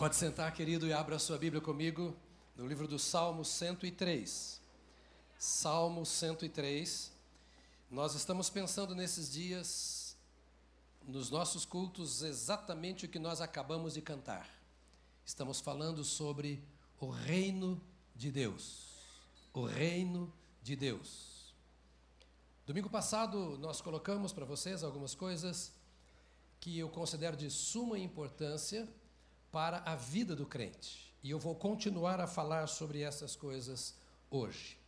Pode sentar, querido, e abra sua Bíblia comigo no livro do Salmo 103. Salmo 103. Nós estamos pensando nesses dias, nos nossos cultos, exatamente o que nós acabamos de cantar. Estamos falando sobre o reino de Deus. O reino de Deus. Domingo passado nós colocamos para vocês algumas coisas que eu considero de suma importância para a vida do crente. E eu vou continuar a falar sobre essas coisas hoje.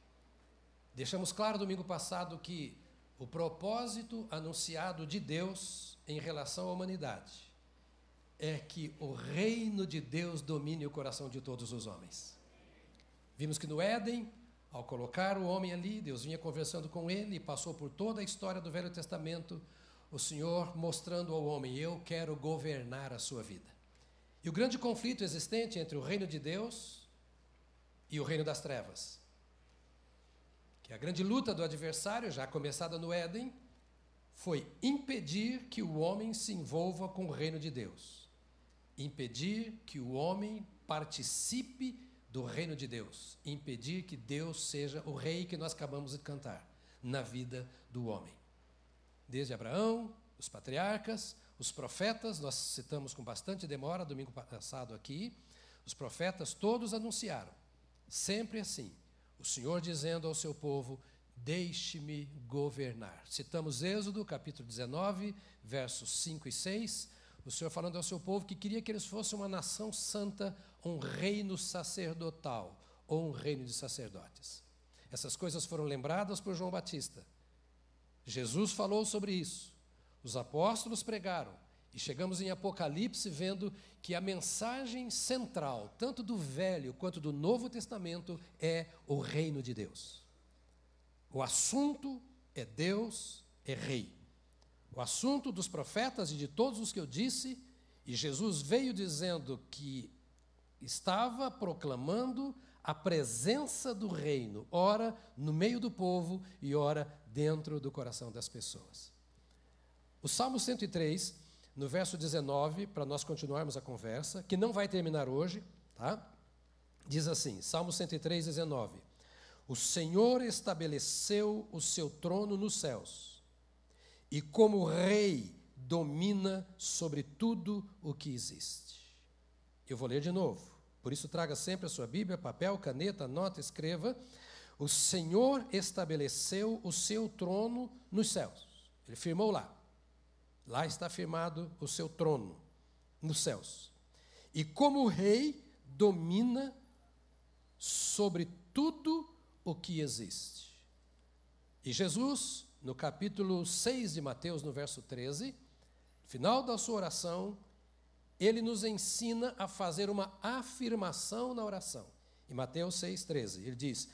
Deixamos claro domingo passado que o propósito anunciado de Deus em relação à humanidade é que o reino de Deus domine o coração de todos os homens. Vimos que no Éden, ao colocar o homem ali, Deus vinha conversando com ele e passou por toda a história do Velho Testamento, o Senhor mostrando ao homem: Eu quero governar a sua vida. E o grande conflito existente entre o reino de Deus e o reino das trevas. Que a grande luta do adversário, já começada no Éden, foi impedir que o homem se envolva com o reino de Deus. Impedir que o homem participe do reino de Deus. Impedir que Deus seja o rei que nós acabamos de cantar na vida do homem. Desde Abraão, os patriarcas, os profetas, nós citamos com bastante demora, domingo passado aqui, os profetas todos anunciaram, sempre assim, o Senhor dizendo ao seu povo: Deixe-me governar. Citamos Êxodo, capítulo 19, versos 5 e 6. O Senhor falando ao seu povo que queria que eles fossem uma nação santa, um reino sacerdotal, ou um reino de sacerdotes. Essas coisas foram lembradas por João Batista. Jesus falou sobre isso. Os apóstolos pregaram, e chegamos em Apocalipse vendo que a mensagem central, tanto do Velho quanto do Novo Testamento, é o reino de Deus. O assunto é Deus é rei. O assunto dos profetas e de todos os que eu disse, e Jesus veio dizendo que estava proclamando a presença do reino, ora no meio do povo e ora dentro do coração das pessoas. O Salmo 103, no verso 19, para nós continuarmos a conversa, que não vai terminar hoje, tá? Diz assim, Salmo 103, 19: O Senhor estabeleceu o seu trono nos céus, e como rei domina sobre tudo o que existe. Eu vou ler de novo, por isso traga sempre a sua Bíblia, papel, caneta, nota, escreva. O Senhor estabeleceu o seu trono nos céus. Ele firmou lá. Lá está firmado o seu trono, nos céus. E como rei, domina sobre tudo o que existe. E Jesus, no capítulo 6 de Mateus, no verso 13, final da sua oração, ele nos ensina a fazer uma afirmação na oração. Em Mateus 6,13, ele diz: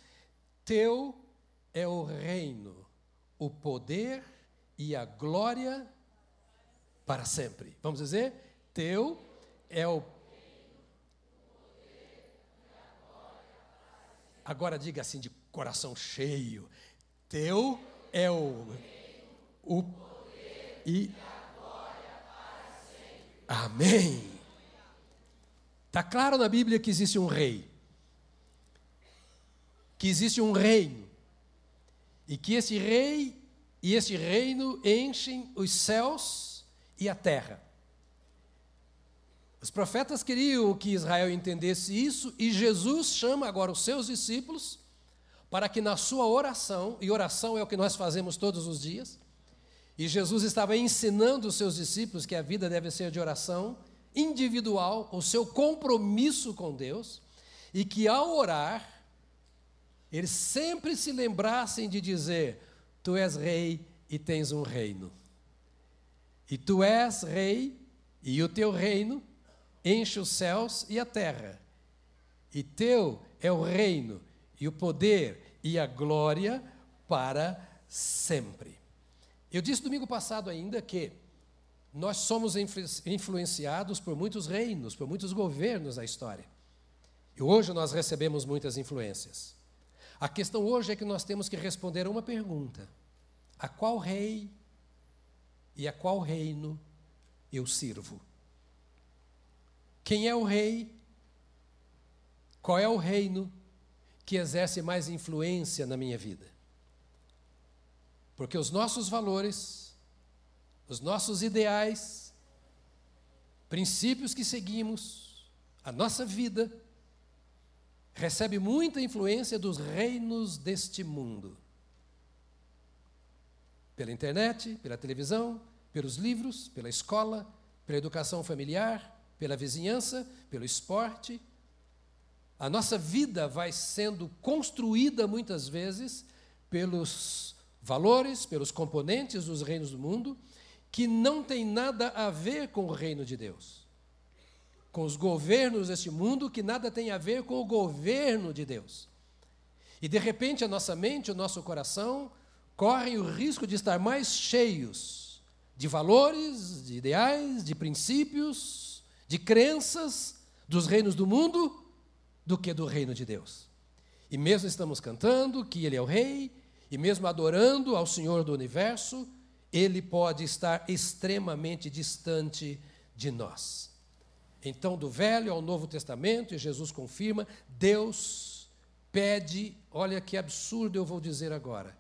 Teu é o reino, o poder e a glória para sempre. Vamos dizer? Teu é o. Agora diga assim de coração cheio: Teu é o. O. E. Amém. Está claro na Bíblia que existe um rei, que existe um reino, e que esse rei e esse reino enchem os céus e a terra. Os profetas queriam que Israel entendesse isso e Jesus chama agora os seus discípulos para que na sua oração, e oração é o que nós fazemos todos os dias, e Jesus estava ensinando os seus discípulos que a vida deve ser de oração individual, o seu compromisso com Deus, e que ao orar, eles sempre se lembrassem de dizer: Tu és rei e tens um reino. E tu és rei, e o teu reino enche os céus e a terra. E teu é o reino, e o poder e a glória para sempre. Eu disse domingo passado ainda que nós somos influenciados por muitos reinos, por muitos governos da história. E hoje nós recebemos muitas influências. A questão hoje é que nós temos que responder a uma pergunta: a qual rei e a qual reino eu sirvo? Quem é o rei? Qual é o reino que exerce mais influência na minha vida? Porque os nossos valores, os nossos ideais, princípios que seguimos, a nossa vida, recebe muita influência dos reinos deste mundo. Pela internet, pela televisão, pelos livros, pela escola, pela educação familiar, pela vizinhança, pelo esporte. A nossa vida vai sendo construída muitas vezes pelos valores, pelos componentes dos reinos do mundo, que não tem nada a ver com o reino de Deus. Com os governos deste mundo, que nada tem a ver com o governo de Deus. E de repente a nossa mente, o nosso coração, correm o risco de estar mais cheios de valores, de ideais, de princípios, de crenças dos reinos do mundo do que do reino de Deus. E mesmo estamos cantando que Ele é o Rei, e mesmo adorando ao Senhor do universo, ele pode estar extremamente distante de nós. Então, do Velho ao Novo Testamento, e Jesus confirma, Deus pede, olha que absurdo eu vou dizer agora.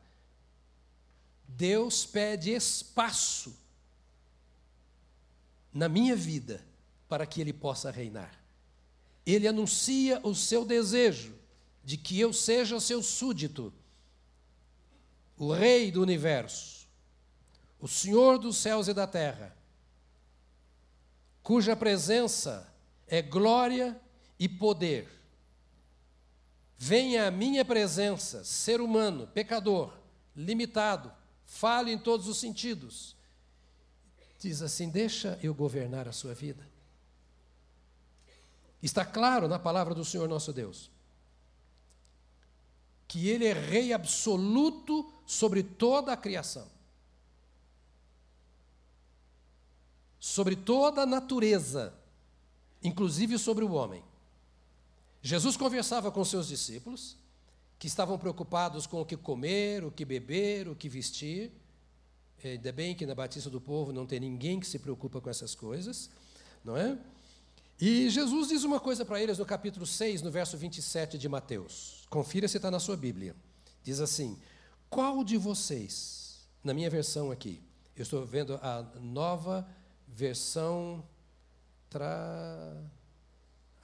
Deus pede espaço na minha vida para que ele possa reinar. Ele anuncia o seu desejo de que eu seja seu súdito o Rei do universo, o Senhor dos céus e da terra, cuja presença é glória e poder. Venha à minha presença, ser humano, pecador, limitado, falho em todos os sentidos. Diz assim: deixa eu governar a sua vida. Está claro na palavra do Senhor nosso Deus que Ele é Rei absoluto sobre toda a criação, sobre toda a natureza, inclusive sobre o homem. Jesus conversava com seus discípulos, que estavam preocupados com o que comer, o que beber, o que vestir. Ainda bem que na Batista do Povo não tem ninguém que se preocupa com essas coisas, não é? E Jesus diz uma coisa para eles no capítulo 6, no verso 27 de Mateus. Confira se está na sua Bíblia. Diz assim: qual de vocês, na minha versão aqui, eu estou vendo a nova versão tra...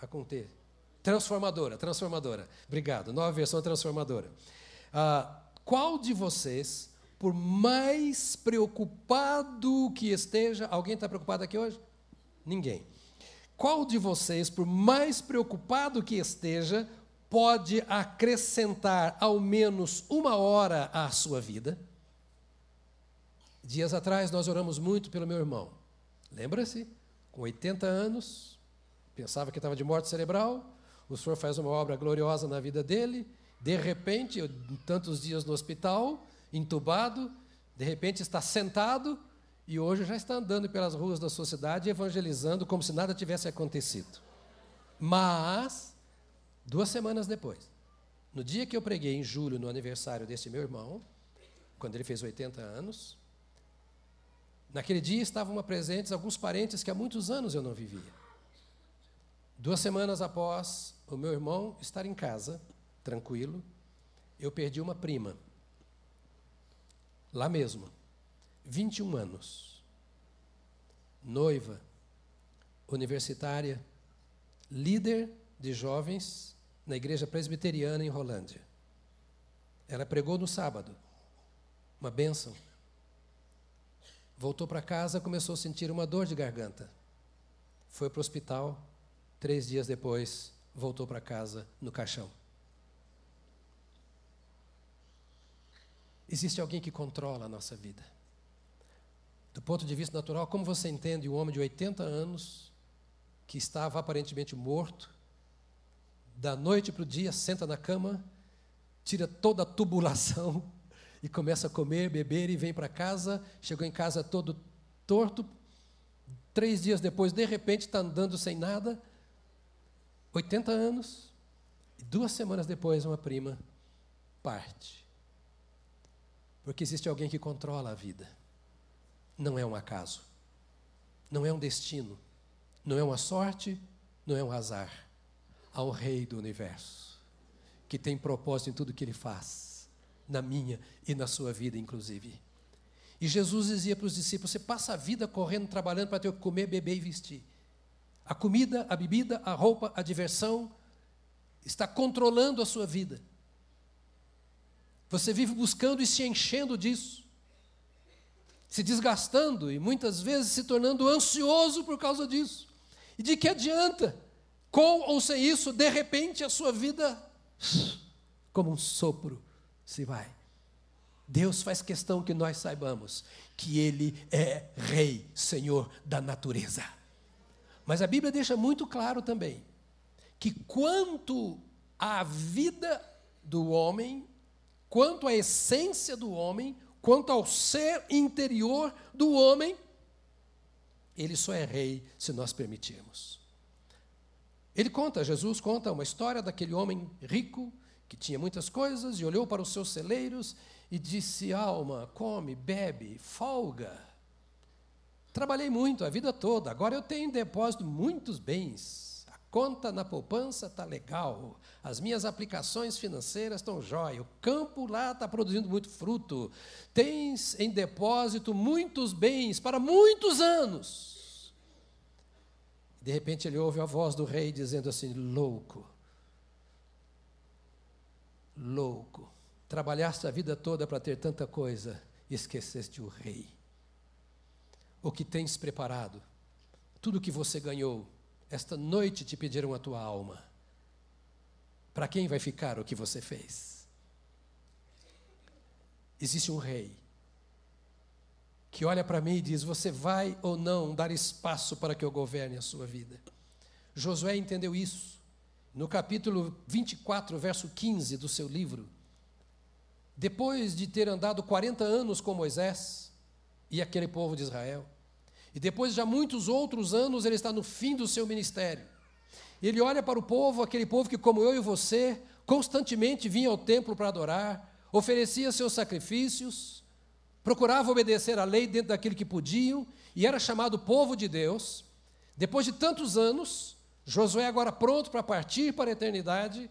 a conter. Transformadora, transformadora. Obrigado. Nova versão transformadora. Ah, qual de vocês, por mais preocupado que esteja, alguém está preocupado aqui hoje? Ninguém. Qual de vocês, por mais preocupado que esteja, pode acrescentar ao menos uma hora à sua vida. Dias atrás nós oramos muito pelo meu irmão. Lembra-se? Com 80 anos, pensava que estava de morte cerebral. O senhor faz uma obra gloriosa na vida dele. De repente, eu, tantos dias no hospital, entubado, de repente está sentado e hoje já está andando pelas ruas da sua cidade evangelizando como se nada tivesse acontecido. Mas Duas semanas depois, no dia que eu preguei, em julho, no aniversário desse meu irmão, quando ele fez 80 anos, naquele dia estavam presentes alguns parentes que há muitos anos eu não vivia. Duas semanas após o meu irmão estar em casa, tranquilo, eu perdi uma prima. Lá mesmo, 21 anos, noiva, universitária, líder de jovens na igreja presbiteriana em Rolândia. Ela pregou no sábado, uma bênção. Voltou para casa, começou a sentir uma dor de garganta. Foi para o hospital, três dias depois, voltou para casa no caixão. Existe alguém que controla a nossa vida. Do ponto de vista natural, como você entende um homem de 80 anos que estava aparentemente morto, da noite para o dia, senta na cama, tira toda a tubulação e começa a comer, beber e vem para casa. Chegou em casa todo torto. Três dias depois, de repente, está andando sem nada. 80 anos. E duas semanas depois, uma prima parte. Porque existe alguém que controla a vida. Não é um acaso. Não é um destino. Não é uma sorte não é um azar. Há um rei do universo que tem propósito em tudo que ele faz, na minha e na sua vida, inclusive. E Jesus dizia para os discípulos: Você passa a vida correndo, trabalhando para ter o que comer, beber e vestir. A comida, a bebida, a roupa, a diversão está controlando a sua vida. Você vive buscando e se enchendo disso, se desgastando e muitas vezes se tornando ansioso por causa disso. E de que adianta? Com ou sem isso, de repente a sua vida, como um sopro, se vai. Deus faz questão que nós saibamos que Ele é Rei, Senhor da natureza. Mas a Bíblia deixa muito claro também que quanto à vida do homem, quanto à essência do homem, quanto ao ser interior do homem, ele só é rei se nós permitirmos. Ele conta, Jesus conta uma história daquele homem rico que tinha muitas coisas e olhou para os seus celeiros e disse: Alma, come, bebe, folga. Trabalhei muito a vida toda, agora eu tenho em depósito muitos bens. Conta na poupança está legal, as minhas aplicações financeiras estão jóia, o campo lá está produzindo muito fruto. Tens em depósito muitos bens para muitos anos. De repente ele ouve a voz do rei dizendo assim: louco, louco Trabalhaste a vida toda para ter tanta coisa e esqueceste o rei. O que tens preparado, tudo que você ganhou, esta noite te pediram a tua alma. Para quem vai ficar o que você fez? Existe um rei que olha para mim e diz: Você vai ou não dar espaço para que eu governe a sua vida? Josué entendeu isso. No capítulo 24, verso 15 do seu livro, depois de ter andado 40 anos com Moisés e aquele povo de Israel, e depois de muitos outros anos, ele está no fim do seu ministério. Ele olha para o povo, aquele povo que, como eu e você, constantemente vinha ao templo para adorar, oferecia seus sacrifícios, procurava obedecer à lei dentro daquilo que podiam, e era chamado povo de Deus. Depois de tantos anos, Josué, agora pronto para partir para a eternidade,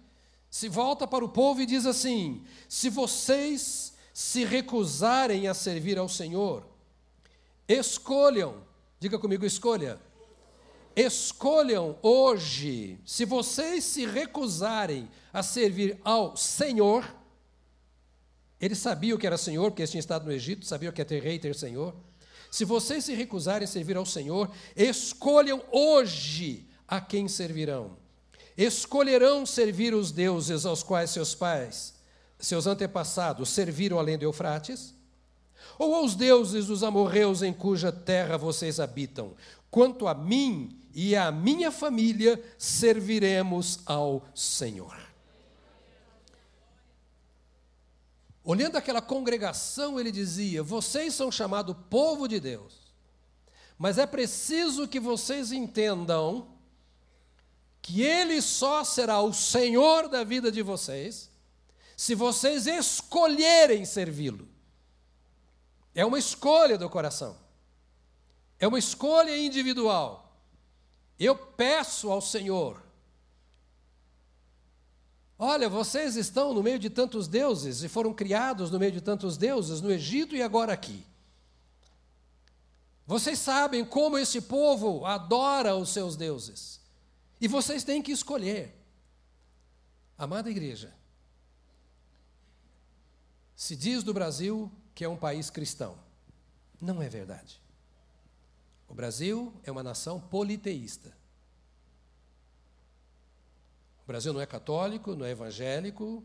se volta para o povo e diz assim: se vocês se recusarem a servir ao Senhor, escolham, diga comigo, escolha. Escolham hoje, se vocês se recusarem a servir ao Senhor, ele sabia o que era Senhor, porque eles tinham estado no Egito, sabia o que é ter rei ter Senhor. Se vocês se recusarem a servir ao Senhor, escolham hoje a quem servirão escolherão servir os deuses aos quais seus pais, seus antepassados, serviram além do Eufrates? Ou aos deuses dos amorreus em cuja terra vocês habitam? Quanto a mim e à minha família, serviremos ao Senhor. Olhando aquela congregação, ele dizia: Vocês são chamados povo de Deus, mas é preciso que vocês entendam que Ele só será o Senhor da vida de vocês, se vocês escolherem servi-lo. É uma escolha do coração, é uma escolha individual. Eu peço ao Senhor, Olha, vocês estão no meio de tantos deuses e foram criados no meio de tantos deuses no Egito e agora aqui. Vocês sabem como esse povo adora os seus deuses. E vocês têm que escolher. Amada igreja, se diz do Brasil que é um país cristão. Não é verdade. O Brasil é uma nação politeísta. O Brasil não é católico, não é evangélico,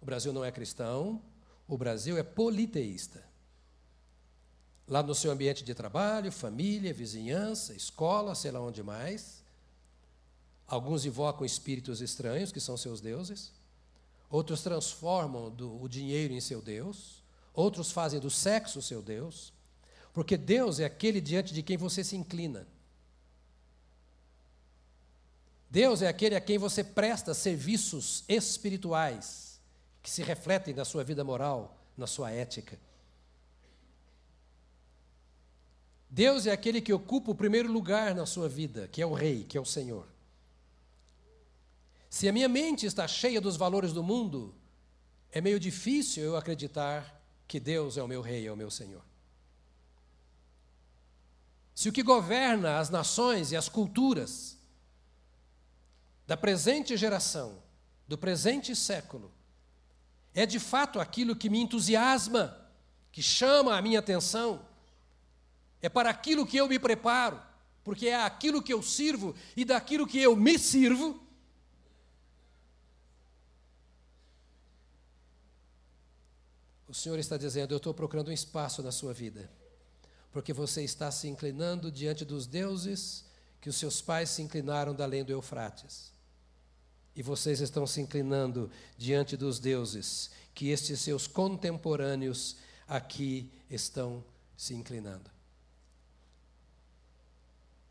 o Brasil não é cristão, o Brasil é politeísta. Lá no seu ambiente de trabalho, família, vizinhança, escola, sei lá onde mais, Alguns invocam espíritos estranhos, que são seus deuses. Outros transformam do, o dinheiro em seu Deus. Outros fazem do sexo seu Deus. Porque Deus é aquele diante de quem você se inclina. Deus é aquele a quem você presta serviços espirituais, que se refletem na sua vida moral, na sua ética. Deus é aquele que ocupa o primeiro lugar na sua vida, que é o Rei, que é o Senhor. Se a minha mente está cheia dos valores do mundo, é meio difícil eu acreditar que Deus é o meu rei, é o meu Senhor. Se o que governa as nações e as culturas da presente geração, do presente século, é de fato aquilo que me entusiasma, que chama a minha atenção, é para aquilo que eu me preparo, porque é aquilo que eu sirvo e daquilo que eu me sirvo. O Senhor está dizendo: Eu estou procurando um espaço na sua vida porque você está se inclinando diante dos deuses que os seus pais se inclinaram da além do Eufrates. E vocês estão se inclinando diante dos deuses que estes seus contemporâneos aqui estão se inclinando.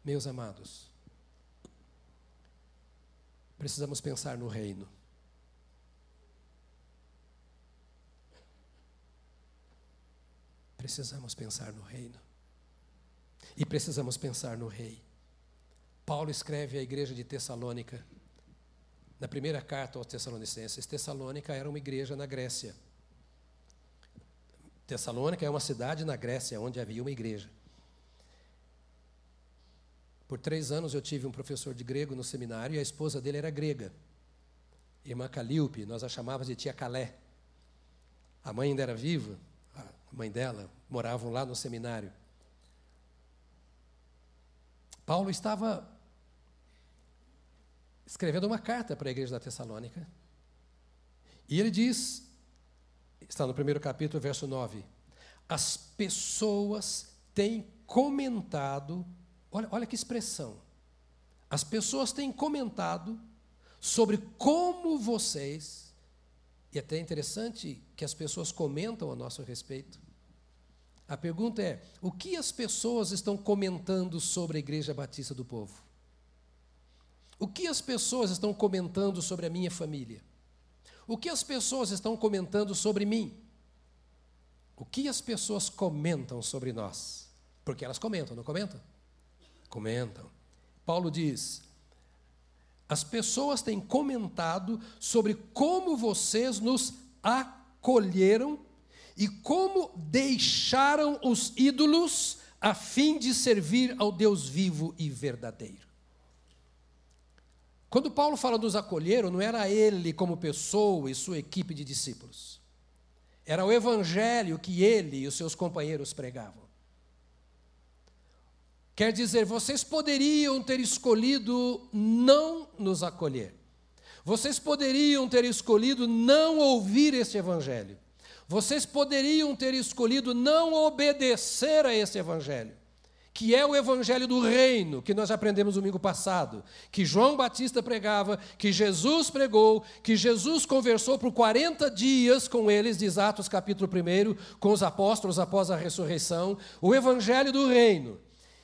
Meus amados, precisamos pensar no reino. Precisamos pensar no reino. E precisamos pensar no rei. Paulo escreve à igreja de Tessalônica, na primeira carta aos Tessalonicenses. Tessalônica era uma igreja na Grécia. Tessalônica é uma cidade na Grécia onde havia uma igreja. Por três anos eu tive um professor de grego no seminário e a esposa dele era grega. Irmã Calíope, nós a chamávamos de tia Calé. A mãe ainda era viva, mãe dela, moravam lá no seminário. Paulo estava escrevendo uma carta para a igreja da Tessalônica. E ele diz, está no primeiro capítulo, verso 9: As pessoas têm comentado, olha, olha que expressão, as pessoas têm comentado sobre como vocês, e é até interessante que as pessoas comentam a nosso respeito, a pergunta é: o que as pessoas estão comentando sobre a Igreja Batista do Povo? O que as pessoas estão comentando sobre a minha família? O que as pessoas estão comentando sobre mim? O que as pessoas comentam sobre nós? Porque elas comentam, não comentam? Comentam. Paulo diz: as pessoas têm comentado sobre como vocês nos acolheram e como deixaram os ídolos a fim de servir ao Deus vivo e verdadeiro. Quando Paulo fala dos acolheram, não era ele como pessoa e sua equipe de discípulos. Era o evangelho que ele e os seus companheiros pregavam. Quer dizer, vocês poderiam ter escolhido não nos acolher. Vocês poderiam ter escolhido não ouvir este evangelho. Vocês poderiam ter escolhido não obedecer a esse evangelho, que é o evangelho do reino, que nós aprendemos domingo passado, que João Batista pregava, que Jesus pregou, que Jesus conversou por 40 dias com eles, diz Atos capítulo 1, com os apóstolos após a ressurreição, o evangelho do reino.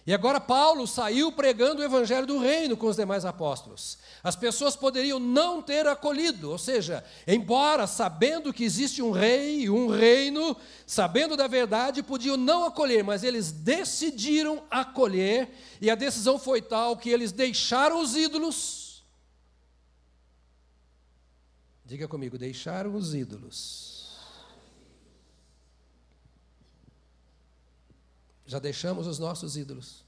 E agora Paulo saiu pregando o evangelho do reino com os demais apóstolos. As pessoas poderiam não ter acolhido, ou seja, embora sabendo que existe um rei e um reino, sabendo da verdade, podiam não acolher, mas eles decidiram acolher, e a decisão foi tal que eles deixaram os ídolos. Diga comigo, deixaram os ídolos. Já deixamos os nossos ídolos.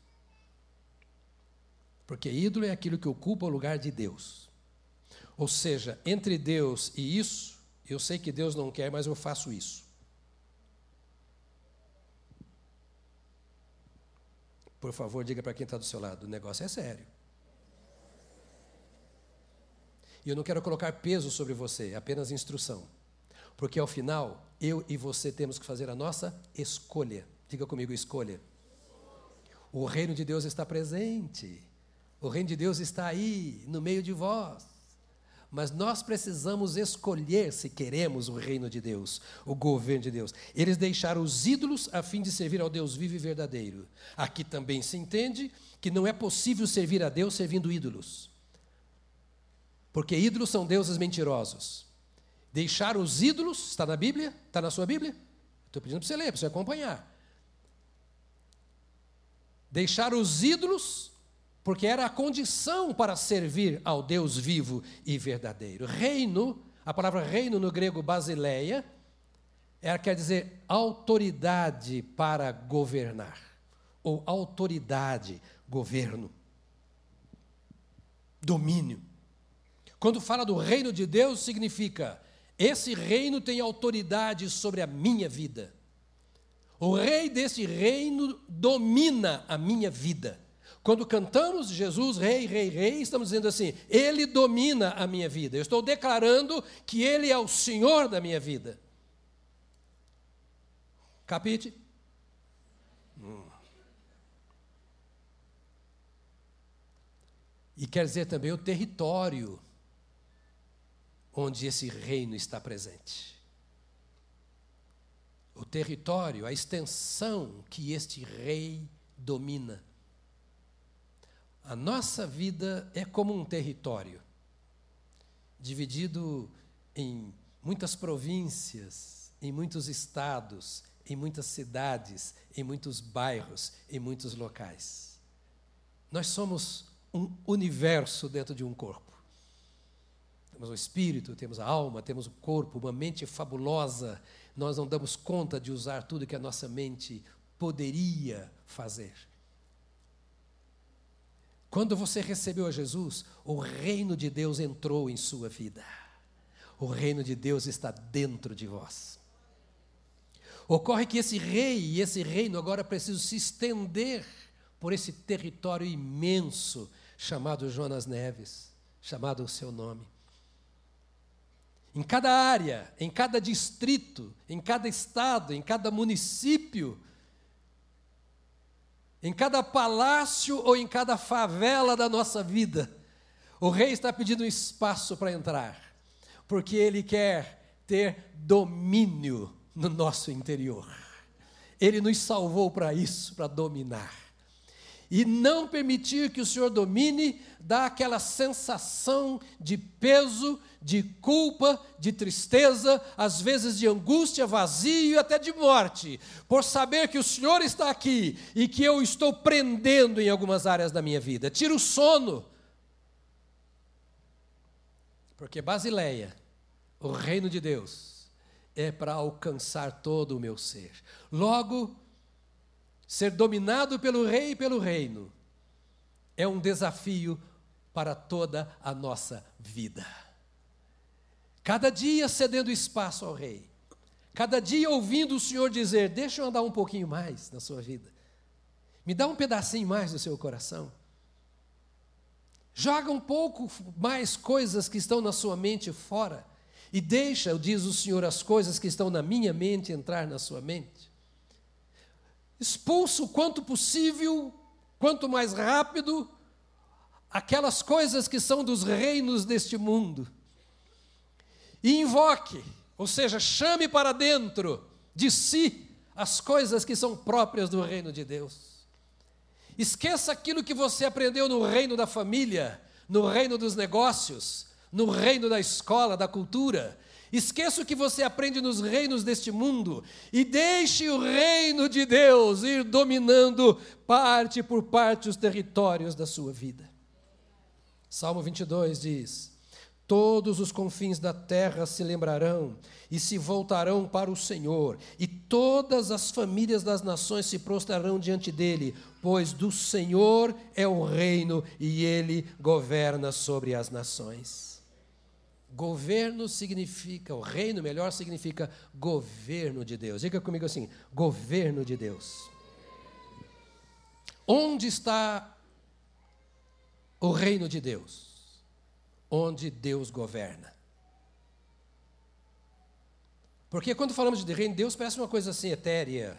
Porque ídolo é aquilo que ocupa o lugar de Deus. Ou seja, entre Deus e isso, eu sei que Deus não quer, mas eu faço isso. Por favor, diga para quem está do seu lado: o negócio é sério. E eu não quero colocar peso sobre você, é apenas instrução. Porque ao final, eu e você temos que fazer a nossa escolha. Diga comigo, escolha. O reino de Deus está presente. O reino de Deus está aí, no meio de vós. Mas nós precisamos escolher se queremos o reino de Deus, o governo de Deus. Eles deixaram os ídolos a fim de servir ao Deus vivo e verdadeiro. Aqui também se entende que não é possível servir a Deus servindo ídolos. Porque ídolos são deuses mentirosos. Deixar os ídolos, está na Bíblia? Está na sua Bíblia? Estou pedindo para você ler, para você acompanhar. Deixar os ídolos porque era a condição para servir ao Deus vivo e verdadeiro. Reino, a palavra reino no grego basileia, ela quer dizer autoridade para governar, ou autoridade, governo, domínio. Quando fala do reino de Deus, significa esse reino tem autoridade sobre a minha vida. O rei desse reino domina a minha vida. Quando cantamos Jesus, Rei, Rei, Rei, estamos dizendo assim: Ele domina a minha vida. Eu estou declarando que Ele é o Senhor da minha vida. Capite? Hum. E quer dizer também o território onde esse reino está presente. O território, a extensão que este rei domina. A nossa vida é como um território, dividido em muitas províncias, em muitos estados, em muitas cidades, em muitos bairros, em muitos locais. Nós somos um universo dentro de um corpo. Temos o espírito, temos a alma, temos o corpo, uma mente fabulosa. Nós não damos conta de usar tudo que a nossa mente poderia fazer. Quando você recebeu a Jesus, o reino de Deus entrou em sua vida. O reino de Deus está dentro de vós. Ocorre que esse rei e esse reino agora precisam se estender por esse território imenso chamado Jonas Neves, chamado o seu nome. Em cada área, em cada distrito, em cada estado, em cada município, em cada palácio ou em cada favela da nossa vida, o rei está pedindo espaço para entrar, porque ele quer ter domínio no nosso interior. Ele nos salvou para isso, para dominar. E não permitir que o Senhor domine dá aquela sensação de peso, de culpa, de tristeza, às vezes de angústia, vazio e até de morte, por saber que o Senhor está aqui e que eu estou prendendo em algumas áreas da minha vida. Tira o sono. Porque Basileia, o reino de Deus, é para alcançar todo o meu ser. Logo, ser dominado pelo rei e pelo reino, é um desafio para toda a nossa vida. Cada dia cedendo espaço ao rei, cada dia ouvindo o Senhor dizer: Deixa eu andar um pouquinho mais na sua vida, me dá um pedacinho mais do seu coração. Joga um pouco mais coisas que estão na sua mente fora. E deixa, diz o Senhor, as coisas que estão na minha mente entrar na sua mente expulsa o quanto possível, quanto mais rápido, aquelas coisas que são dos reinos deste mundo. E invoque, ou seja, chame para dentro de si as coisas que são próprias do reino de Deus. Esqueça aquilo que você aprendeu no reino da família, no reino dos negócios, no reino da escola, da cultura. Esqueça o que você aprende nos reinos deste mundo e deixe o reino de Deus ir dominando parte por parte os territórios da sua vida. Salmo 22 diz: Todos os confins da terra se lembrarão e se voltarão para o Senhor, e todas as famílias das nações se prostrarão diante dele, pois do Senhor é o reino e ele governa sobre as nações. Governo significa, o reino melhor significa governo de Deus. Diga comigo assim: governo de Deus. Onde está o reino de Deus? Onde Deus governa. Porque quando falamos de reino de Deus, parece uma coisa assim etérea,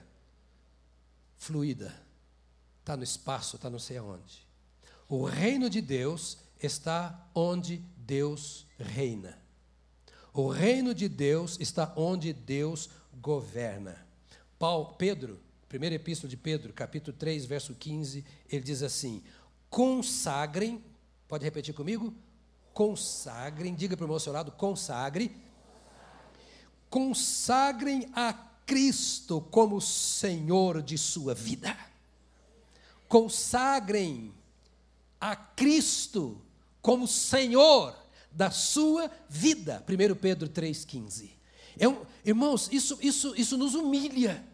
fluida. Está no espaço, está não sei aonde. O reino de Deus está onde Deus reina. O reino de Deus está onde Deus governa. Paulo, Pedro, primeira epístola de Pedro, capítulo 3, verso 15, ele diz assim: consagrem, pode repetir comigo? Consagrem, diga para o meu seu lado, consagre. Consagrem a Cristo como Senhor de sua vida. Consagrem a Cristo como Senhor da sua vida. 1 Pedro 3,15. É um, irmãos, isso, isso, isso nos humilha.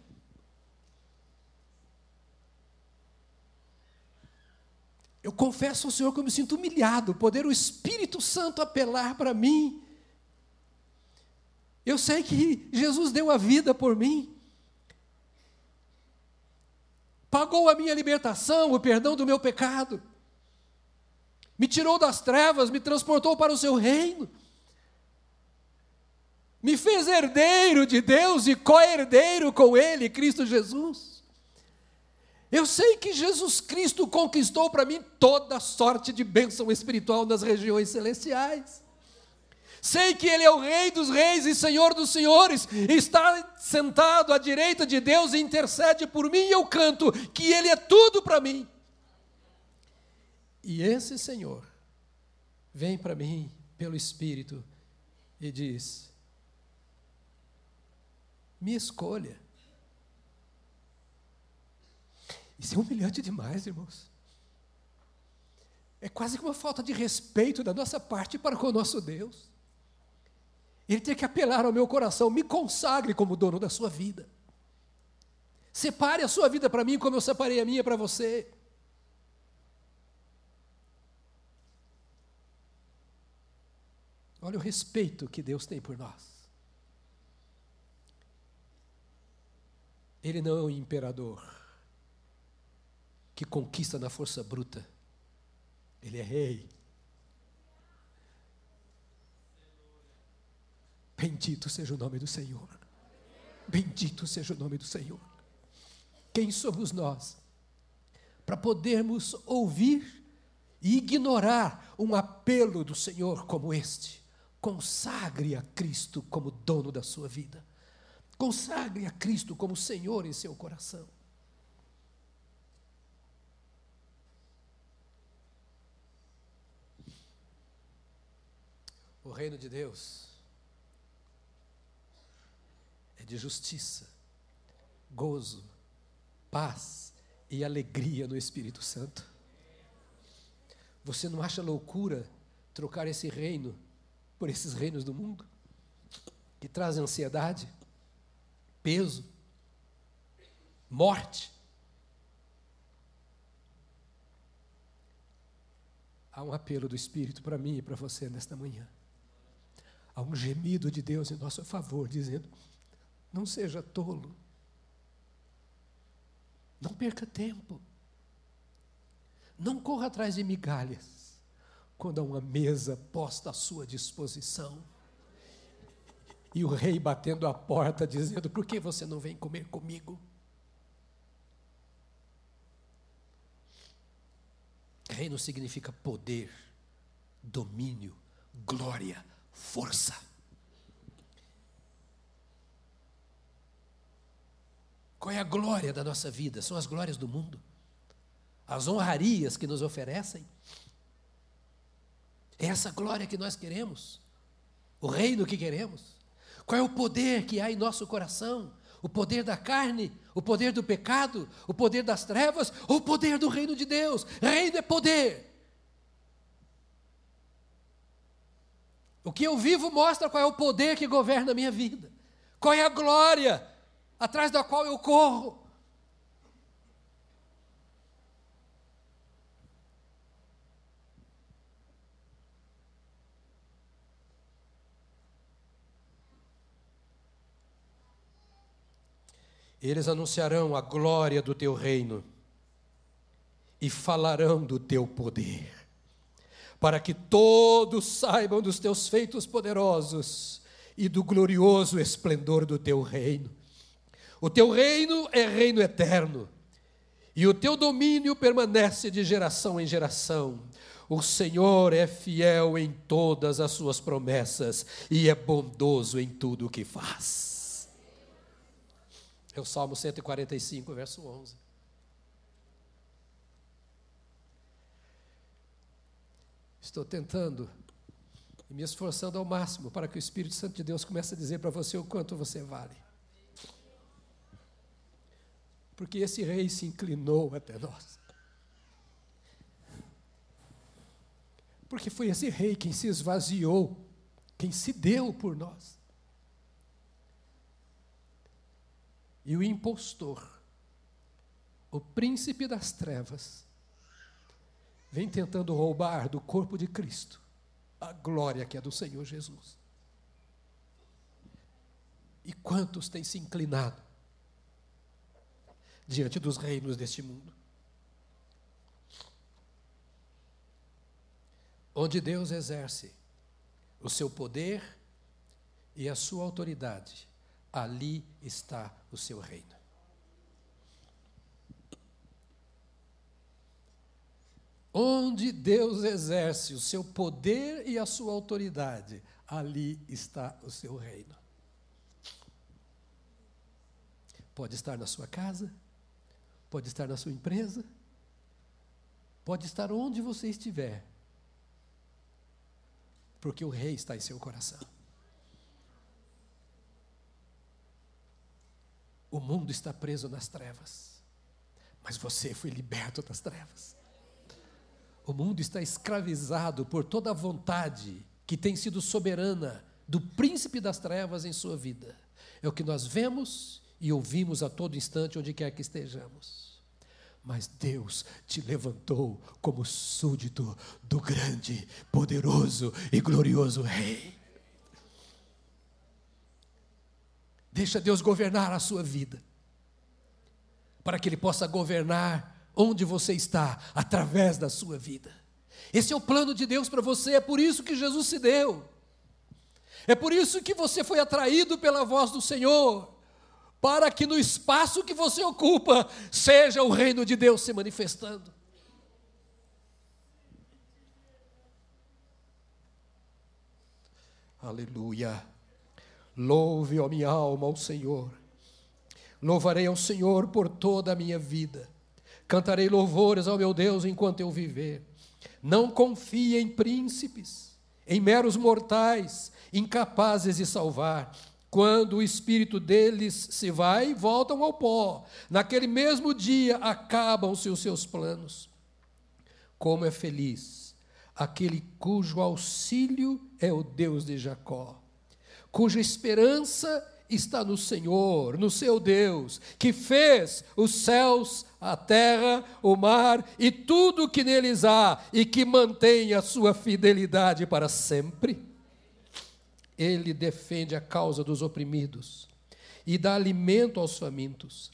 Eu confesso ao Senhor que eu me sinto humilhado, poder o Espírito Santo apelar para mim. Eu sei que Jesus deu a vida por mim, pagou a minha libertação, o perdão do meu pecado, me tirou das trevas, me transportou para o seu reino, me fez herdeiro de Deus e co-herdeiro com Ele, Cristo Jesus. Eu sei que Jesus Cristo conquistou para mim toda sorte de bênção espiritual nas regiões celestiais. Sei que Ele é o Rei dos Reis e Senhor dos Senhores, está sentado à direita de Deus e intercede por mim, e eu canto que Ele é tudo para mim. E esse Senhor vem para mim pelo Espírito e diz: me escolha. Isso é humilhante demais, irmãos. É quase que uma falta de respeito da nossa parte para com o nosso Deus. Ele tem que apelar ao meu coração, me consagre como dono da sua vida. Separe a sua vida para mim como eu separei a minha para você. Olha o respeito que Deus tem por nós. Ele não é um imperador que conquista na força bruta. Ele é rei. Bendito seja o nome do Senhor. Bendito seja o nome do Senhor. Quem somos nós para podermos ouvir e ignorar um apelo do Senhor como este? Consagre a Cristo como dono da sua vida. Consagre a Cristo como Senhor em seu coração. O reino de Deus é de justiça, gozo, paz e alegria no Espírito Santo. Você não acha loucura trocar esse reino por esses reinos do mundo que trazem ansiedade, peso, morte? Há um apelo do Espírito para mim e para você nesta manhã. Há um gemido de Deus em nosso favor, dizendo: não seja tolo, não perca tempo, não corra atrás de migalhas, quando há uma mesa posta à sua disposição. E o rei batendo a porta, dizendo: Por que você não vem comer comigo? Reino significa poder, domínio, glória, força. Qual é a glória da nossa vida? São as glórias do mundo, as honrarias que nos oferecem. É essa glória que nós queremos, o reino que queremos. Qual é o poder que há em nosso coração? O poder da carne, o poder do pecado, o poder das trevas ou o poder do reino de Deus? Reino é poder. O que eu vivo mostra qual é o poder que governa a minha vida, qual é a glória atrás da qual eu corro. Eles anunciarão a glória do teu reino e falarão do teu poder para que todos saibam dos teus feitos poderosos e do glorioso esplendor do teu reino. O teu reino é reino eterno, e o teu domínio permanece de geração em geração. O Senhor é fiel em todas as suas promessas e é bondoso em tudo o que faz. É o Salmo 145, verso 11. Estou tentando e me esforçando ao máximo para que o Espírito Santo de Deus comece a dizer para você o quanto você vale. Porque esse rei se inclinou até nós. Porque foi esse rei quem se esvaziou, quem se deu por nós. E o impostor, o príncipe das trevas, vem tentando roubar do corpo de Cristo a glória que é do Senhor Jesus. E quantos têm se inclinado diante dos reinos deste mundo? Onde Deus exerce o seu poder e a sua autoridade, ali está o seu reino. Onde Deus exerce o seu poder e a sua autoridade, ali está o seu reino. Pode estar na sua casa, pode estar na sua empresa, pode estar onde você estiver, porque o Rei está em seu coração. O mundo está preso nas trevas, mas você foi liberto das trevas. O mundo está escravizado por toda a vontade que tem sido soberana do príncipe das trevas em sua vida. É o que nós vemos e ouvimos a todo instante, onde quer que estejamos. Mas Deus te levantou como súdito do grande, poderoso e glorioso Rei. Deixa Deus governar a sua vida, para que Ele possa governar onde você está, através da sua vida. Esse é o plano de Deus para você, é por isso que Jesus se deu. É por isso que você foi atraído pela voz do Senhor, para que no espaço que você ocupa seja o reino de Deus se manifestando. Aleluia. Louve, ó minha alma, ao Senhor. Louvarei ao Senhor por toda a minha vida Cantarei louvores ao meu Deus enquanto eu viver. Não confie em príncipes, em meros mortais, incapazes de salvar. Quando o espírito deles se vai, voltam ao pó. Naquele mesmo dia acabam-se os seus planos. Como é feliz aquele cujo auxílio é o Deus de Jacó, cuja esperança está no Senhor, no seu Deus, que fez os céus, a terra, o mar e tudo o que neles há e que mantém a sua fidelidade para sempre. Ele defende a causa dos oprimidos e dá alimento aos famintos.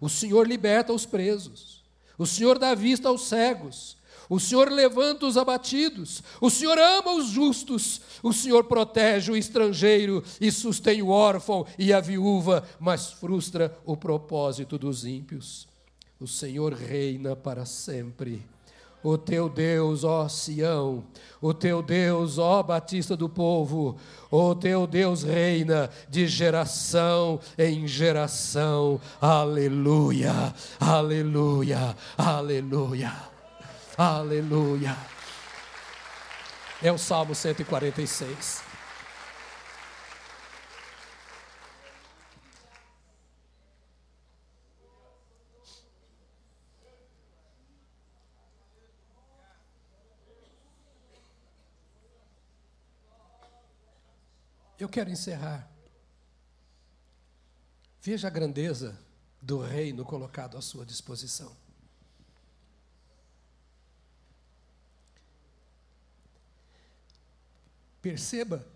O Senhor liberta os presos. O Senhor dá vista aos cegos. O Senhor levanta os abatidos, o Senhor ama os justos, o Senhor protege o estrangeiro e sustém o órfão e a viúva, mas frustra o propósito dos ímpios. O Senhor reina para sempre. O teu Deus, ó Sião, o teu Deus, ó Batista do povo, o teu Deus reina de geração em geração. Aleluia, aleluia, aleluia. Aleluia. É o Salmo 146. Eu quero encerrar. Veja a grandeza do reino colocado à sua disposição. Perceba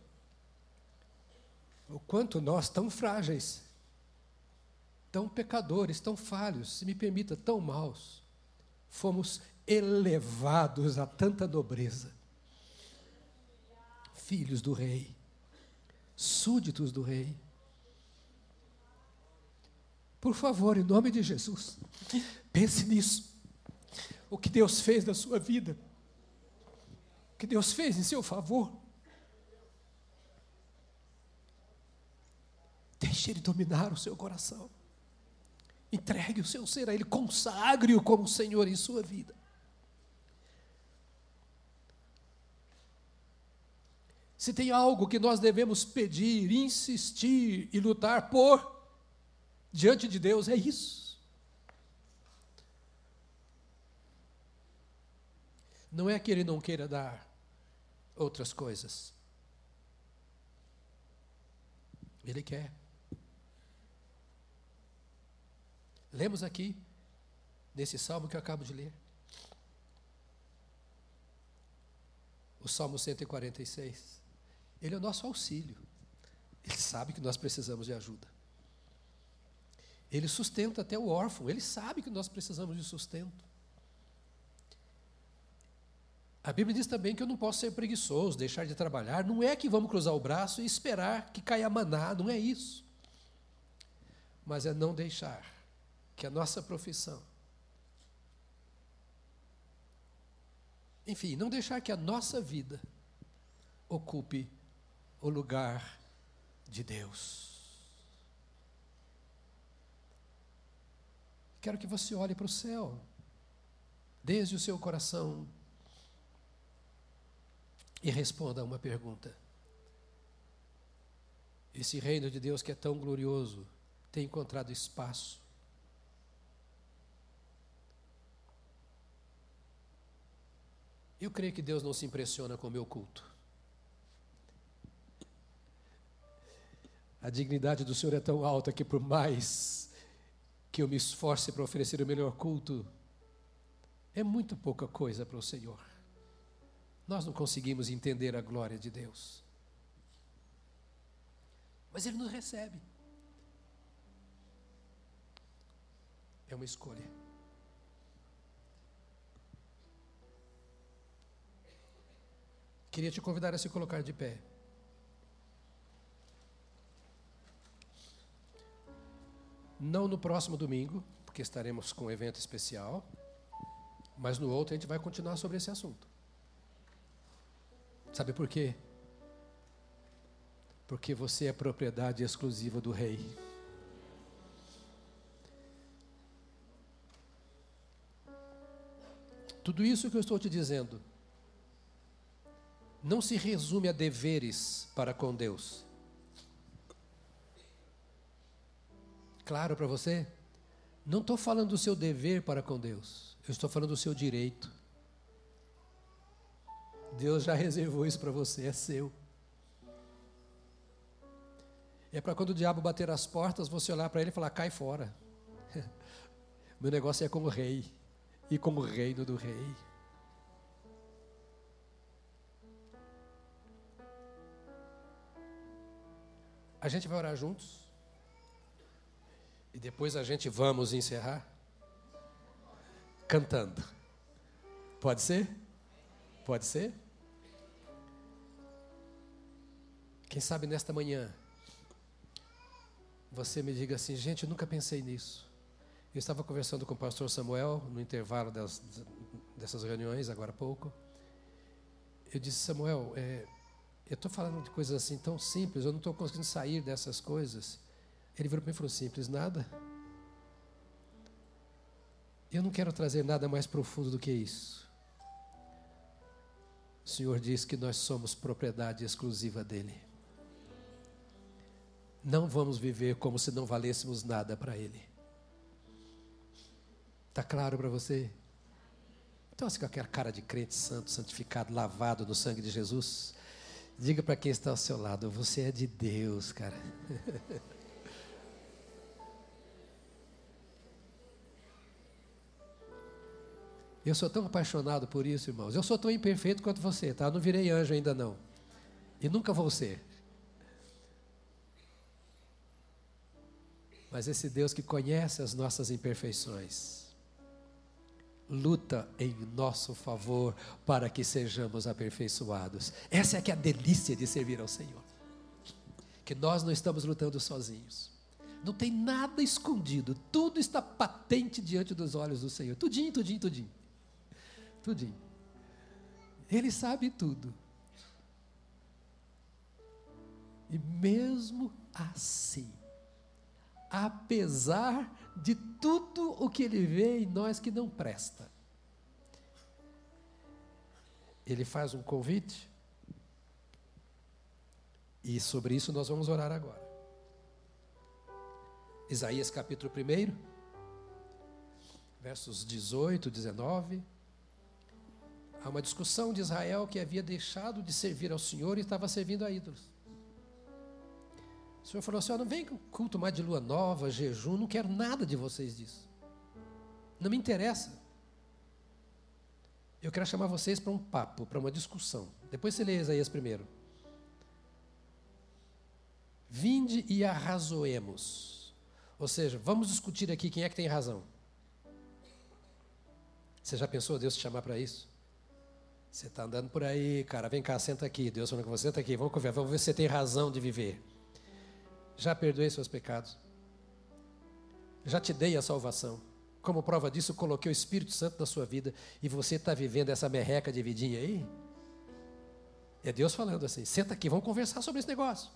o quanto nós, tão frágeis, tão pecadores, tão falhos, se me permita, tão maus, fomos elevados a tanta nobreza. Filhos do Rei, súditos do Rei. Por favor, em nome de Jesus, pense nisso. O que Deus fez na sua vida, o que Deus fez em seu favor. Deixe Ele dominar o seu coração. Entregue o seu ser a Ele, consagre-o como Senhor em sua vida. Se tem algo que nós devemos pedir, insistir e lutar por, diante de Deus, é isso. Não é que Ele não queira dar, outras coisas. Ele quer. Lemos aqui, nesse salmo que eu acabo de ler. O Salmo 146. Ele é o nosso auxílio. Ele sabe que nós precisamos de ajuda. Ele sustenta até o órfão. Ele sabe que nós precisamos de sustento. A Bíblia diz também que eu não posso ser preguiçoso, deixar de trabalhar. Não é que vamos cruzar o braço e esperar que caia maná, não é isso. Mas é não deixar que a nossa profissão, enfim, não deixar que a nossa vida ocupe o lugar de Deus. Quero que você olhe para o céu, desde o seu coração e responda a uma pergunta. Esse reino de Deus que é tão glorioso tem encontrado espaço Eu creio que Deus não se impressiona com o meu culto. A dignidade do Senhor é tão alta que, por mais que eu me esforce para oferecer o melhor culto, é muito pouca coisa para o Senhor. Nós não conseguimos entender a glória de Deus. Mas Ele nos recebe. É uma escolha. Queria te convidar a se colocar de pé. Não no próximo domingo, porque estaremos com um evento especial, mas no outro a gente vai continuar sobre esse assunto. Sabe por quê? Porque você é propriedade exclusiva do Rei. Tudo isso que eu estou te dizendo não se resume a deveres para com Deus. Claro para você? Não estou falando do seu dever para com Deus, eu estou falando do seu direito. Deus já reservou isso para você, é seu. É para quando o diabo bater as portas, você olhar para ele e falar: cai fora. Meu negócio é como rei e como reino do rei. A gente vai orar juntos. E depois a gente vamos encerrar cantando. Pode ser? Pode ser? Quem sabe nesta manhã você me diga assim, gente, eu nunca pensei nisso. Eu estava conversando com o pastor Samuel no intervalo das, dessas reuniões, agora há pouco. Eu disse, Samuel, é, eu estou falando de coisas assim tão simples, eu não estou conseguindo sair dessas coisas. Ele virou para mim e falou: simples, nada. Eu não quero trazer nada mais profundo do que isso. O Senhor diz que nós somos propriedade exclusiva dEle não vamos viver como se não valêssemos nada para Ele. Está claro para você? Então, assim, com aquela cara de crente santo, santificado, lavado no sangue de Jesus, diga para quem está ao seu lado: você é de Deus, cara. Eu sou tão apaixonado por isso, irmãos. Eu sou tão imperfeito quanto você, tá? Eu não virei anjo ainda não. E nunca vou ser. Mas esse Deus que conhece as nossas imperfeições, luta em nosso favor para que sejamos aperfeiçoados. Essa é que é a delícia de servir ao Senhor. Que nós não estamos lutando sozinhos. Não tem nada escondido, tudo está patente diante dos olhos do Senhor. Tudinho, tudinho, tudinho. Tudinho. Ele sabe tudo. E mesmo assim, apesar de tudo o que ele vê em nós que não presta. Ele faz um convite, e sobre isso nós vamos orar agora. Isaías capítulo 1, versos 18, 19. Há uma discussão de Israel que havia deixado de servir ao Senhor e estava servindo a ídolos. O Senhor falou assim: não vem com culto mais de lua nova, jejum, não quero nada de vocês disso. Não me interessa. Eu quero chamar vocês para um papo, para uma discussão. Depois você lê Isaías primeiro. Vinde e arrazoemos. Ou seja, vamos discutir aqui quem é que tem razão. Você já pensou Deus te chamar para isso? Você está andando por aí, cara, vem cá, senta aqui. Deus falando com você, senta aqui, vamos conversar, vamos ver se você tem razão de viver. Já perdoei seus pecados. Já te dei a salvação. Como prova disso, coloquei o Espírito Santo na sua vida e você está vivendo essa merreca de vidinha aí? É Deus falando assim: senta aqui, vamos conversar sobre esse negócio.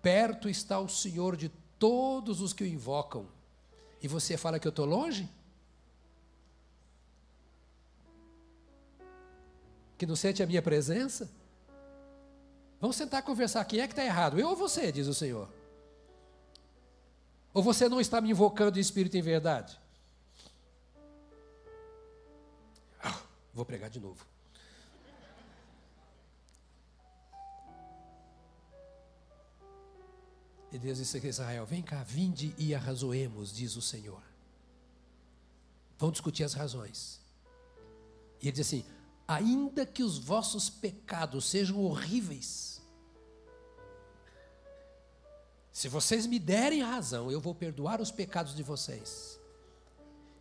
Perto está o Senhor de todos os que o invocam. E você fala que eu estou longe? Que não sente a minha presença? Vamos sentar e conversar. Quem é que está errado? Eu ou você, diz o Senhor? Ou você não está me invocando em espírito em verdade? Ah, vou pregar de novo. E Deus disse a Israel: Vem cá, vinde e arrazoemos, diz o Senhor. Vão discutir as razões. E ele diz assim: Ainda que os vossos pecados sejam horríveis, se vocês me derem razão, eu vou perdoar os pecados de vocês.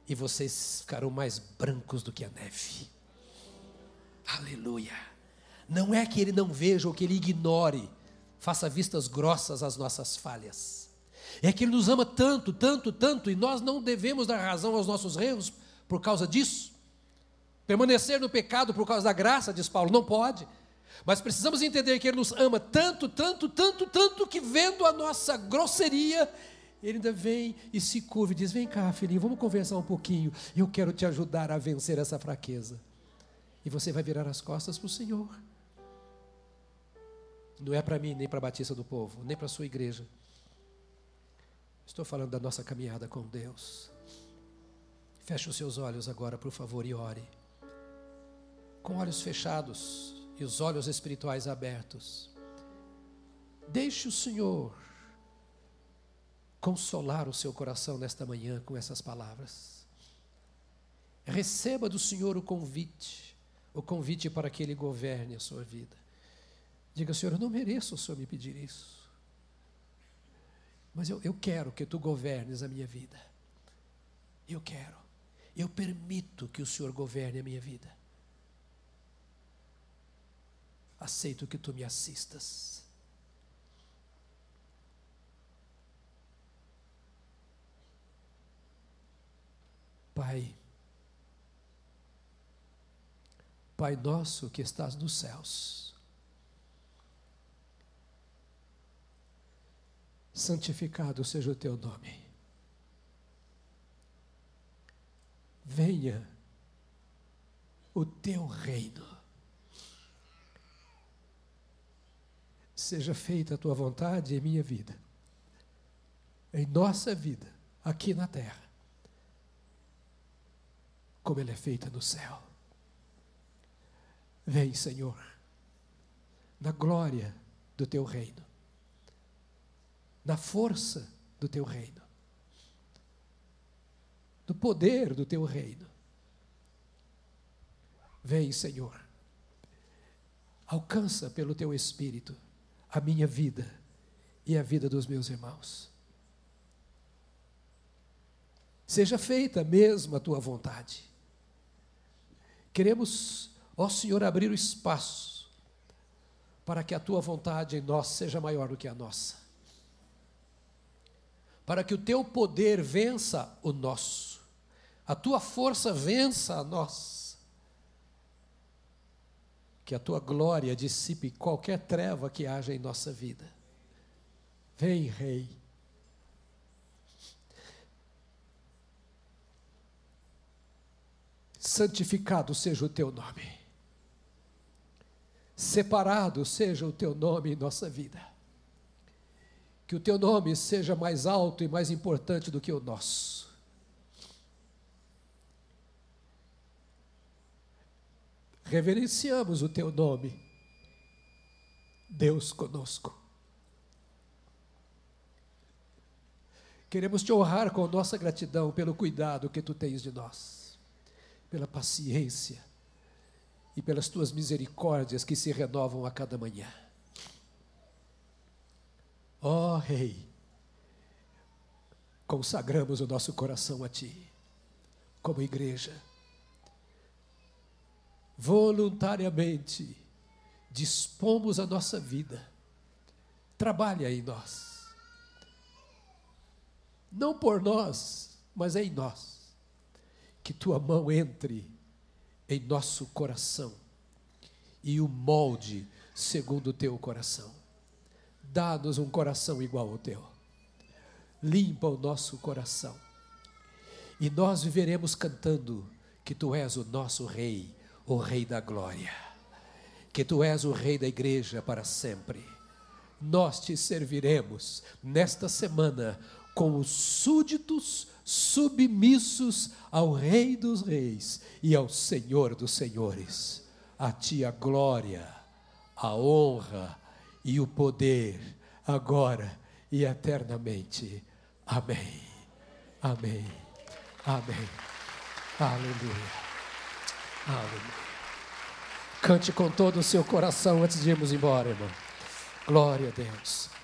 E vocês ficarão mais brancos do que a neve. Aleluia. Não é que ele não veja ou que ele ignore faça vistas grossas às nossas falhas. É que Ele nos ama tanto, tanto, tanto, e nós não devemos dar razão aos nossos erros por causa disso. Permanecer no pecado por causa da graça, diz Paulo, não pode. Mas precisamos entender que Ele nos ama tanto, tanto, tanto, tanto, que vendo a nossa grosseria, Ele ainda vem e se curva e diz: Vem cá, filhinho, vamos conversar um pouquinho. Eu quero te ajudar a vencer essa fraqueza. E você vai virar as costas para o Senhor. Não é para mim, nem para a Batista do Povo, nem para a sua igreja. Estou falando da nossa caminhada com Deus. Feche os seus olhos agora, por favor, e ore. Com olhos fechados e os olhos espirituais abertos. Deixe o Senhor consolar o seu coração nesta manhã com essas palavras. Receba do Senhor o convite, o convite para que Ele governe a sua vida. Diga, Senhor, eu não mereço o Senhor me pedir isso. Mas eu, eu quero que tu governes a minha vida. Eu quero. Eu permito que o Senhor governe a minha vida. Aceito que tu me assistas. Pai, Pai nosso que estás nos céus, santificado seja o teu nome. Venha o teu reino. Seja feita a tua vontade em minha vida, em nossa vida, aqui na terra, como ela é feita no céu. Vem, Senhor, na glória do teu reino na força do teu reino, do poder do teu reino. Vem, Senhor, alcança pelo teu Espírito a minha vida e a vida dos meus irmãos. Seja feita mesmo a tua vontade. Queremos, ó Senhor, abrir o espaço para que a tua vontade em nós seja maior do que a nossa para que o teu poder vença o nosso, a tua força vença a nós, que a tua glória dissipe qualquer treva que haja em nossa vida. Vem, Rei. Santificado seja o teu nome, separado seja o teu nome em nossa vida que o teu nome seja mais alto e mais importante do que o nosso. Reverenciamos o teu nome, Deus conosco. Queremos te honrar com nossa gratidão pelo cuidado que tu tens de nós, pela paciência e pelas tuas misericórdias que se renovam a cada manhã. Ó oh, Rei, consagramos o nosso coração a Ti, como igreja. Voluntariamente dispomos a nossa vida, trabalha em nós. Não por nós, mas em nós. Que tua mão entre em nosso coração e o molde segundo o teu coração. Dá-nos um coração igual ao teu. Limpa o nosso coração. E nós viveremos cantando que tu és o nosso rei, o rei da glória. Que tu és o rei da igreja para sempre. Nós te serviremos nesta semana com os súditos submissos ao Rei dos Reis e ao Senhor dos Senhores. A ti a glória, a honra e o poder, agora e eternamente. Amém. Amém. Amém. Aleluia. Cante com todo o seu coração antes de irmos embora, irmão. Glória a Deus.